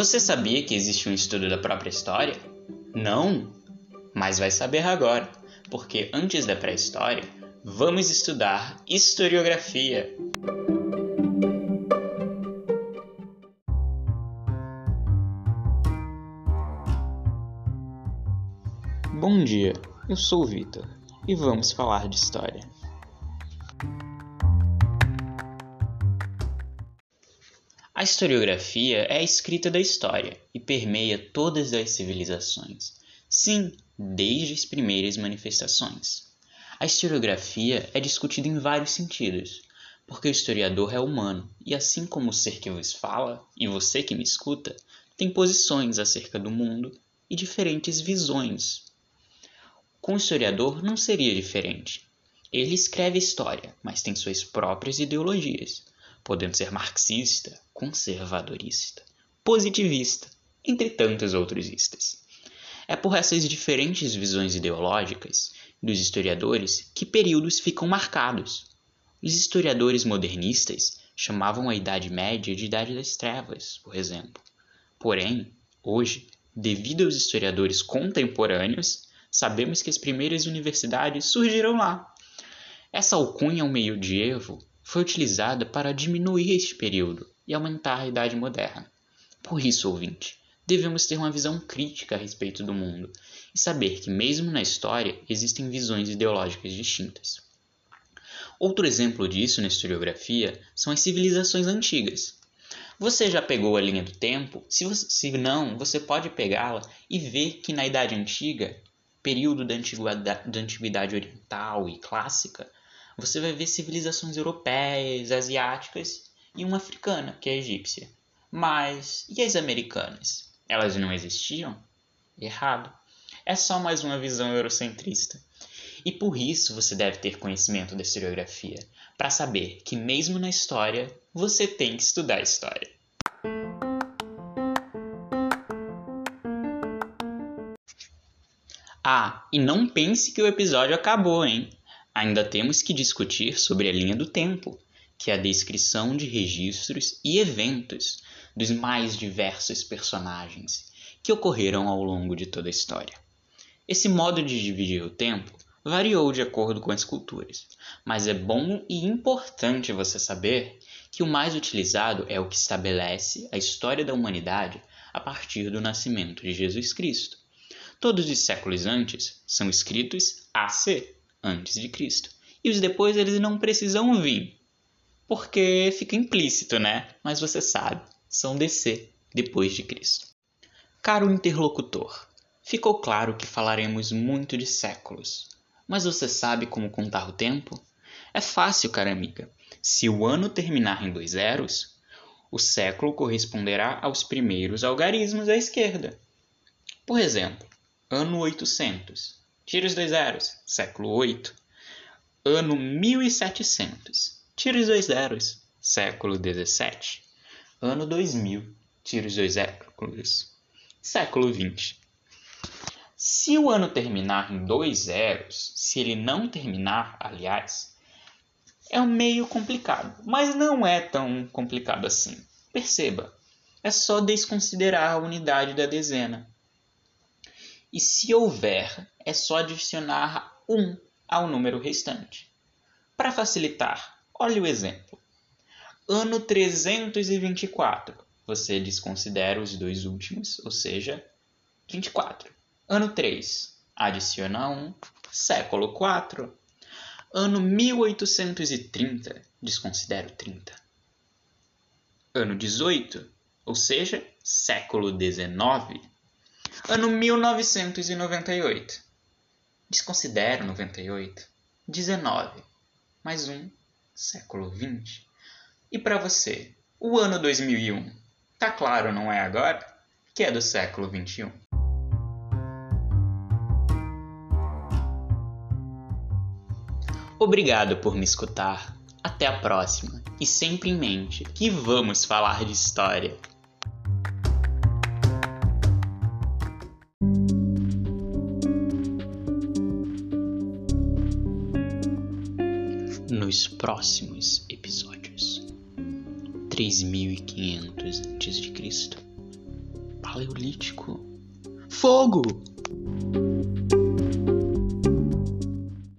Você sabia que existe um estudo da própria história? Não? Mas vai saber agora, porque antes da pré-história, vamos estudar historiografia. Bom dia, eu sou o Vitor e vamos falar de história. A historiografia é a escrita da história e permeia todas as civilizações. Sim, desde as primeiras manifestações. A historiografia é discutida em vários sentidos, porque o historiador é humano e, assim como o ser que vos fala e você que me escuta, tem posições acerca do mundo e diferentes visões. Com o historiador não seria diferente. Ele escreve história, mas tem suas próprias ideologias podendo ser marxista, conservadorista, positivista, entre tantos outros istas. É por essas diferentes visões ideológicas dos historiadores que períodos ficam marcados. Os historiadores modernistas chamavam a Idade Média de Idade das Trevas, por exemplo. Porém, hoje, devido aos historiadores contemporâneos, sabemos que as primeiras universidades surgiram lá. Essa alcunha ao medievo foi utilizada para diminuir este período e aumentar a Idade Moderna. Por isso, ouvinte, devemos ter uma visão crítica a respeito do mundo e saber que, mesmo na história, existem visões ideológicas distintas. Outro exemplo disso na historiografia são as civilizações antigas. Você já pegou a linha do tempo? Se, você, se não, você pode pegá-la e ver que na Idade Antiga, período da da antiguidade oriental e clássica, você vai ver civilizações europeias, asiáticas e uma africana, que é a egípcia. Mas e as americanas? Elas não existiam? Errado. É só mais uma visão eurocentrista. E por isso você deve ter conhecimento da historiografia, para saber que mesmo na história, você tem que estudar a história. Ah, e não pense que o episódio acabou, hein? Ainda temos que discutir sobre a linha do tempo, que é a descrição de registros e eventos dos mais diversos personagens que ocorreram ao longo de toda a história. Esse modo de dividir o tempo variou de acordo com as culturas, mas é bom e importante você saber que o mais utilizado é o que estabelece a história da humanidade a partir do nascimento de Jesus Cristo. Todos os séculos antes são escritos AC, antes de Cristo. E os depois eles não precisam vir, porque fica implícito, né? Mas você sabe, são DC depois de Cristo. Caro interlocutor, ficou claro que falaremos muito de séculos, mas você sabe como contar o tempo? É fácil, cara amiga. Se o ano terminar em dois zeros, o século corresponderá aos primeiros algarismos à esquerda. Por exemplo, ano 800 Tira os dois zeros. Século 8. Ano 1700. Tira os dois zeros. Século 17. Ano 2000. Tira os dois séculos. Século 20. Se o ano terminar em dois zeros, se ele não terminar, aliás, é um meio complicado, mas não é tão complicado assim. Perceba, é só desconsiderar a unidade da dezena. E se houver, é só adicionar 1 ao número restante. Para facilitar, olhe o exemplo. Ano 324. Você desconsidera os dois últimos, ou seja, 24. Ano 3. Adiciona 1. Século 4. Ano 1830. Desconsidero 30. Ano 18. Ou seja, século 19 Ano 1998. Desconsidero 98. 19. Mais um. Século 20. E para você, o ano 2001? Tá claro, não é agora? Que é do século 21. Obrigado por me escutar. Até a próxima. E sempre em mente que vamos falar de história. Nos próximos episódios. 3500 a.C. Paleolítico. Fogo!